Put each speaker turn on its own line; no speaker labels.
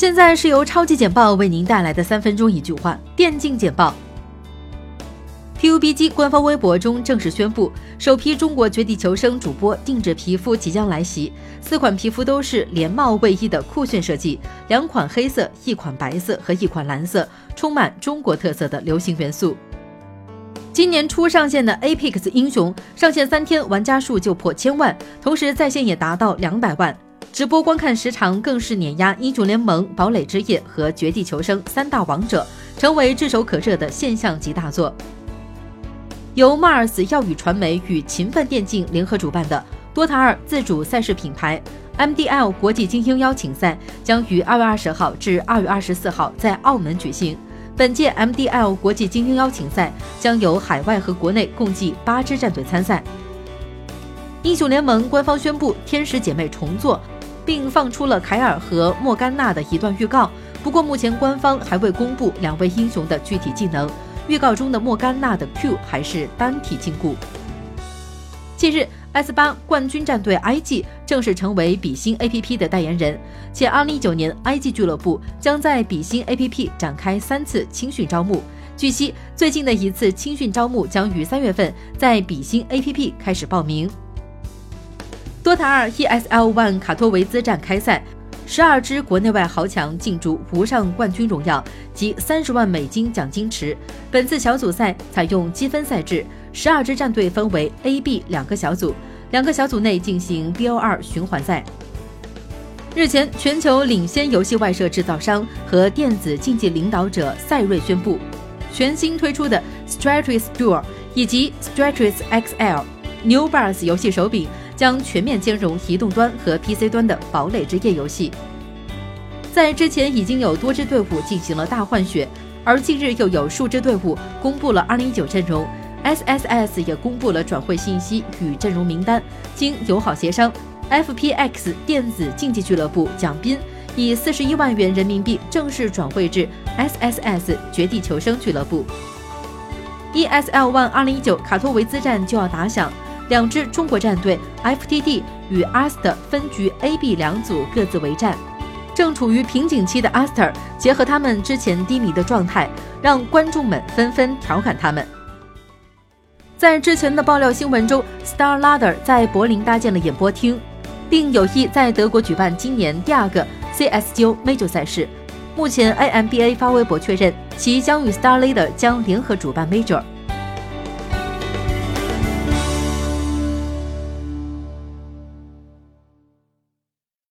现在是由超级简报为您带来的三分钟一句话电竞简报。PUBG 官方微博中正式宣布，首批中国绝地求生主播定制皮肤即将来袭。四款皮肤都是连帽卫衣的酷炫设计，两款黑色、一款白色和一款蓝色，充满中国特色的流行元素。今年初上线的 Apex 英雄，上线三天玩家数就破千万，同时在线也达到两百万，直播观看时长更是碾压英雄联盟、堡垒之夜和绝地求生三大王者，成为炙手可热的现象级大作。由 Mars 耀宇传媒与勤奋电竞联合主办的《DOTA 二》自主赛事品牌 MDL 国际精英邀请赛将于二月二十号至二月二十四号在澳门举行。本届 MDL 国际精英邀请赛将由海外和国内共计八支战队参赛。英雄联盟官方宣布天使姐妹重做，并放出了凯尔和莫甘娜的一段预告。不过目前官方还未公布两位英雄的具体技能。预告中的莫甘娜的 Q 还是单体禁锢。近日，S 八冠军战队 IG 正式成为比心 APP 的代言人，且2019年 IG 俱乐部将在比心 APP 展开三次青训招募。据悉，最近的一次青训招募将于三月份在比心 APP 开始报名。DOTA 二 ESL ONE 卡托维兹站开赛。十二支国内外豪强竞逐无上冠军荣耀及三十万美金奖金池。本次小组赛采用积分赛制，十二支战队分为 A、B 两个小组，两个小组内进行 BO 二循环赛。日前，全球领先游戏外设制造商和电子竞技领导者赛睿宣布，全新推出的 Stratus Duel 以及 Stratus XL New Bars 游戏手柄。将全面兼容移动端和 PC 端的堡垒之夜游戏。在之前已经有多支队伍进行了大换血，而近日又有数支队伍公布了2019阵容，SSS 也公布了转会信息与阵容名单。经友好协商，FPX 电子竞技俱乐部蒋斌以41万元人民币正式转会至 SSS 绝地求生俱乐部。ESL ONE 2019卡托维兹站就要打响。两支中国战队 FTD 与 Aster 分局 A、B 两组各自为战。正处于瓶颈期的 Aster 结合他们之前低迷的状态，让观众们纷纷调侃他们。在之前的爆料新闻中，Star Ladder 在柏林搭建了演播厅，并有意在德国举办今年第二个 CS:GO Major 赛事。目前 AMBA 发微博确认，其将与 Star Ladder 将联合主办 Major。